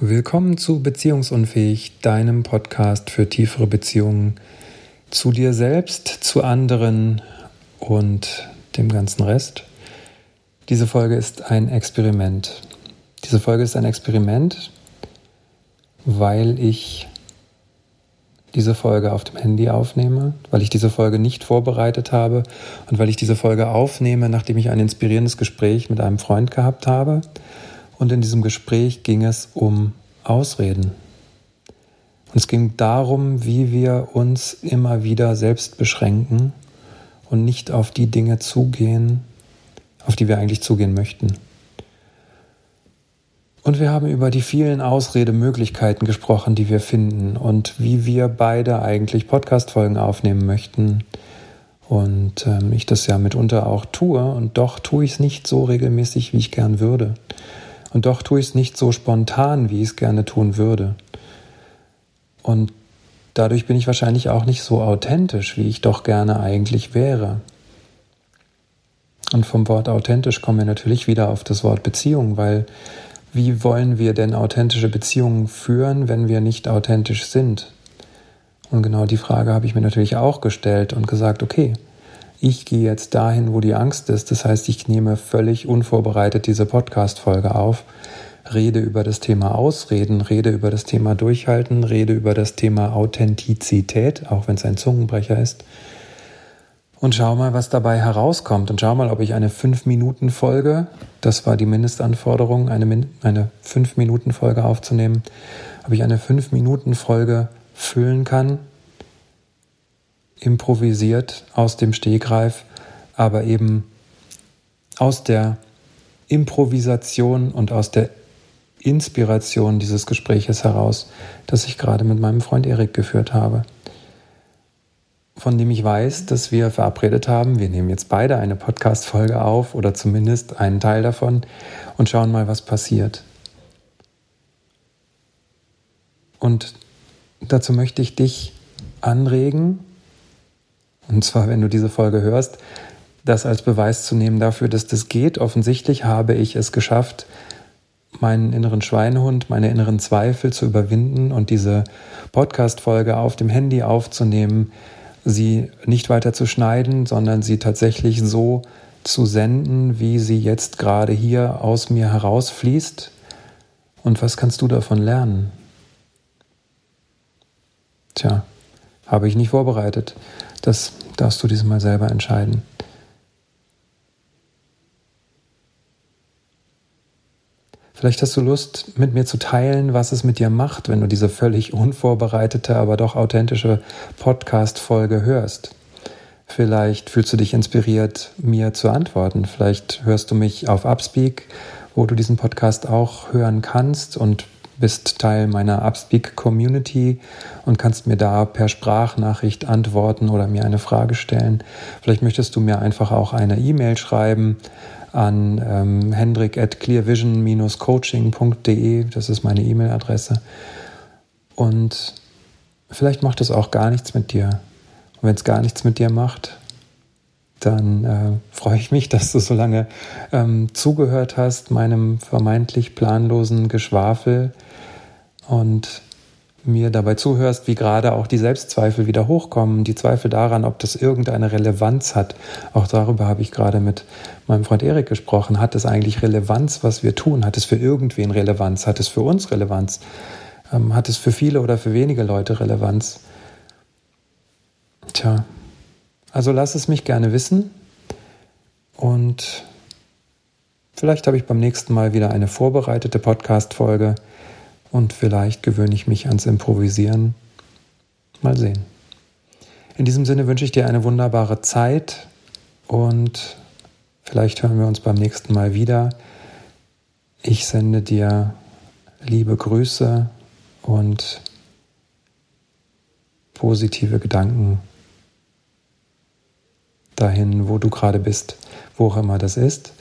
Willkommen zu Beziehungsunfähig, deinem Podcast für tiefere Beziehungen zu dir selbst, zu anderen und dem ganzen Rest. Diese Folge ist ein Experiment. Diese Folge ist ein Experiment, weil ich diese Folge auf dem Handy aufnehme, weil ich diese Folge nicht vorbereitet habe und weil ich diese Folge aufnehme, nachdem ich ein inspirierendes Gespräch mit einem Freund gehabt habe und in diesem Gespräch ging es um Ausreden. Und es ging darum, wie wir uns immer wieder selbst beschränken und nicht auf die Dinge zugehen, auf die wir eigentlich zugehen möchten. Und wir haben über die vielen Ausredemöglichkeiten gesprochen, die wir finden und wie wir beide eigentlich Podcast-Folgen aufnehmen möchten. Und ähm, ich das ja mitunter auch tue und doch tue ich es nicht so regelmäßig, wie ich gern würde. Und doch tue ich es nicht so spontan, wie ich es gerne tun würde. Und dadurch bin ich wahrscheinlich auch nicht so authentisch, wie ich doch gerne eigentlich wäre. Und vom Wort authentisch kommen wir natürlich wieder auf das Wort Beziehung, weil wie wollen wir denn authentische Beziehungen führen, wenn wir nicht authentisch sind? Und genau die Frage habe ich mir natürlich auch gestellt und gesagt, okay, ich gehe jetzt dahin, wo die Angst ist. Das heißt, ich nehme völlig unvorbereitet diese Podcast-Folge auf, rede über das Thema Ausreden, rede über das Thema Durchhalten, rede über das Thema Authentizität, auch wenn es ein Zungenbrecher ist. Und schau mal, was dabei herauskommt. Und schau mal, ob ich eine 5-Minuten-Folge, das war die Mindestanforderung, eine, eine 5-Minuten-Folge aufzunehmen, ob ich eine 5-Minuten-Folge füllen kann improvisiert aus dem Stegreif, aber eben aus der Improvisation und aus der Inspiration dieses Gespräches heraus, das ich gerade mit meinem Freund Erik geführt habe. Von dem ich weiß, dass wir verabredet haben, wir nehmen jetzt beide eine Podcast-Folge auf oder zumindest einen Teil davon und schauen mal, was passiert. Und dazu möchte ich dich anregen, und zwar, wenn du diese Folge hörst, das als Beweis zu nehmen dafür, dass das geht. Offensichtlich habe ich es geschafft, meinen inneren Schweinehund, meine inneren Zweifel zu überwinden und diese Podcast-Folge auf dem Handy aufzunehmen, sie nicht weiter zu schneiden, sondern sie tatsächlich so zu senden, wie sie jetzt gerade hier aus mir herausfließt. Und was kannst du davon lernen? Tja, habe ich nicht vorbereitet. Das darfst du diesmal selber entscheiden. Vielleicht hast du Lust, mit mir zu teilen, was es mit dir macht, wenn du diese völlig unvorbereitete, aber doch authentische Podcast-Folge hörst. Vielleicht fühlst du dich inspiriert, mir zu antworten. Vielleicht hörst du mich auf Upspeak, wo du diesen Podcast auch hören kannst und bist Teil meiner Upspeak Community und kannst mir da per Sprachnachricht antworten oder mir eine Frage stellen. Vielleicht möchtest du mir einfach auch eine E-Mail schreiben an ähm, hendrik at clearvision-coaching.de. Das ist meine E-Mail-Adresse. Und vielleicht macht es auch gar nichts mit dir. Und wenn es gar nichts mit dir macht, dann äh, freue ich mich, dass du so lange ähm, zugehört hast, meinem vermeintlich planlosen Geschwafel und mir dabei zuhörst, wie gerade auch die Selbstzweifel wieder hochkommen, die Zweifel daran, ob das irgendeine Relevanz hat. Auch darüber habe ich gerade mit meinem Freund Erik gesprochen. Hat es eigentlich Relevanz, was wir tun? Hat es für irgendwen Relevanz? Hat es für uns Relevanz? Ähm, hat es für viele oder für wenige Leute Relevanz? Tja, also lass es mich gerne wissen und vielleicht habe ich beim nächsten Mal wieder eine vorbereitete Podcast-Folge und vielleicht gewöhne ich mich ans Improvisieren. Mal sehen. In diesem Sinne wünsche ich dir eine wunderbare Zeit und vielleicht hören wir uns beim nächsten Mal wieder. Ich sende dir liebe Grüße und positive Gedanken dahin, wo du gerade bist, wo auch immer das ist.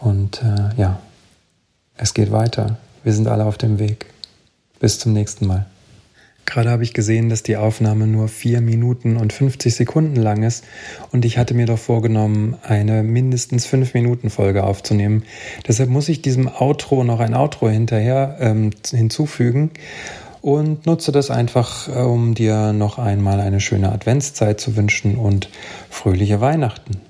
Und äh, ja, es geht weiter. Wir sind alle auf dem Weg. Bis zum nächsten Mal. Gerade habe ich gesehen, dass die Aufnahme nur 4 Minuten und 50 Sekunden lang ist und ich hatte mir doch vorgenommen, eine mindestens 5 Minuten Folge aufzunehmen. Deshalb muss ich diesem Outro noch ein Outro hinterher ähm, hinzufügen und nutze das einfach, äh, um dir noch einmal eine schöne Adventszeit zu wünschen und fröhliche Weihnachten.